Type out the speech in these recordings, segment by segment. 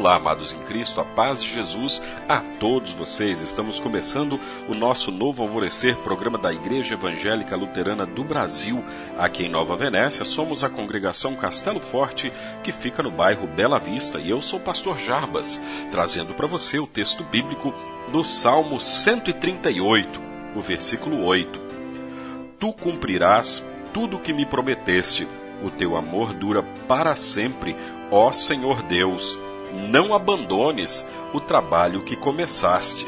Olá, amados em Cristo, a paz de Jesus a todos vocês. Estamos começando o nosso novo alvorecer, programa da Igreja Evangélica Luterana do Brasil, aqui em Nova Venécia. Somos a congregação Castelo Forte, que fica no bairro Bela Vista, e eu sou o pastor Jarbas, trazendo para você o texto bíblico do Salmo 138, o versículo 8. Tu cumprirás tudo o que me prometeste, o teu amor dura para sempre, ó Senhor Deus não abandones o trabalho que começaste.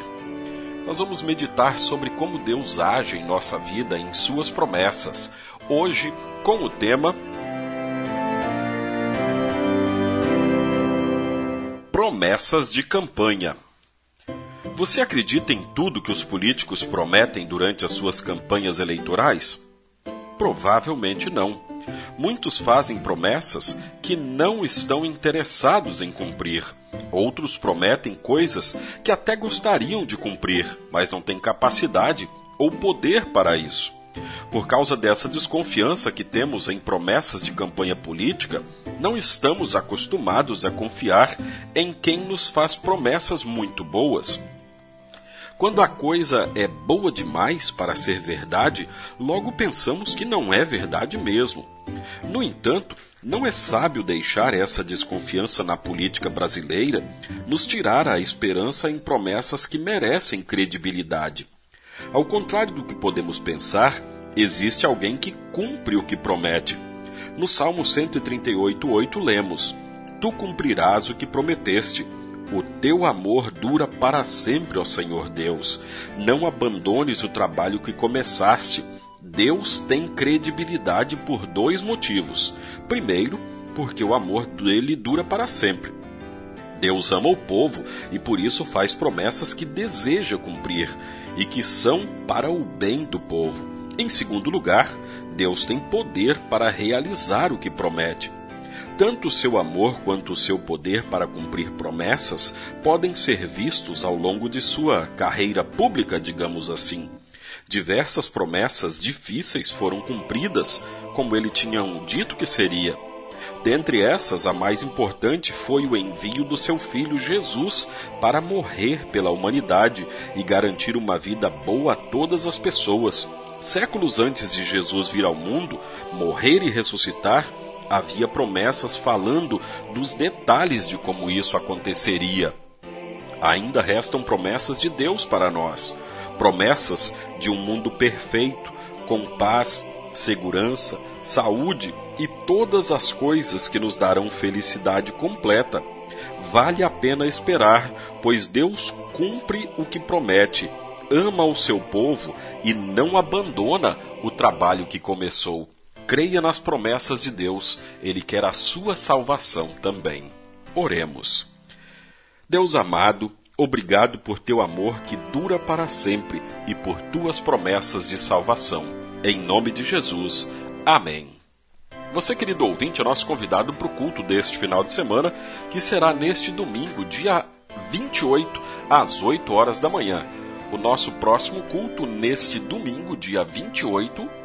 Nós vamos meditar sobre como Deus age em nossa vida, em Suas promessas. Hoje, com o tema Promessas de campanha. Você acredita em tudo que os políticos prometem durante as suas campanhas eleitorais? Provavelmente não. Muitos fazem promessas que não estão interessados em cumprir. Outros prometem coisas que até gostariam de cumprir, mas não têm capacidade ou poder para isso. Por causa dessa desconfiança que temos em promessas de campanha política, não estamos acostumados a confiar em quem nos faz promessas muito boas. Quando a coisa é boa demais para ser verdade, logo pensamos que não é verdade mesmo. No entanto, não é sábio deixar essa desconfiança na política brasileira nos tirar a esperança em promessas que merecem credibilidade. Ao contrário do que podemos pensar, existe alguém que cumpre o que promete. No Salmo 138:8 lemos: Tu cumprirás o que prometeste o teu amor dura para sempre, ó Senhor Deus. Não abandones o trabalho que começaste. Deus tem credibilidade por dois motivos. Primeiro, porque o amor dele dura para sempre. Deus ama o povo e por isso faz promessas que deseja cumprir e que são para o bem do povo. Em segundo lugar, Deus tem poder para realizar o que promete. Tanto o seu amor quanto o seu poder para cumprir promessas podem ser vistos ao longo de sua carreira pública, digamos assim. Diversas promessas difíceis foram cumpridas, como ele tinha dito que seria. Dentre essas, a mais importante foi o envio do seu filho Jesus para morrer pela humanidade e garantir uma vida boa a todas as pessoas. Séculos antes de Jesus vir ao mundo, morrer e ressuscitar, havia promessas falando dos detalhes de como isso aconteceria. Ainda restam promessas de Deus para nós, promessas de um mundo perfeito, com paz, segurança, saúde e todas as coisas que nos darão felicidade completa. Vale a pena esperar, pois Deus cumpre o que promete, ama o seu povo e não abandona o trabalho que começou. Creia nas promessas de Deus, Ele quer a sua salvação também. Oremos. Deus amado, obrigado por teu amor que dura para sempre e por tuas promessas de salvação. Em nome de Jesus. Amém. Você, querido ouvinte, é nosso convidado para o culto deste final de semana, que será neste domingo, dia 28, às 8 horas da manhã. O nosso próximo culto neste domingo, dia 28,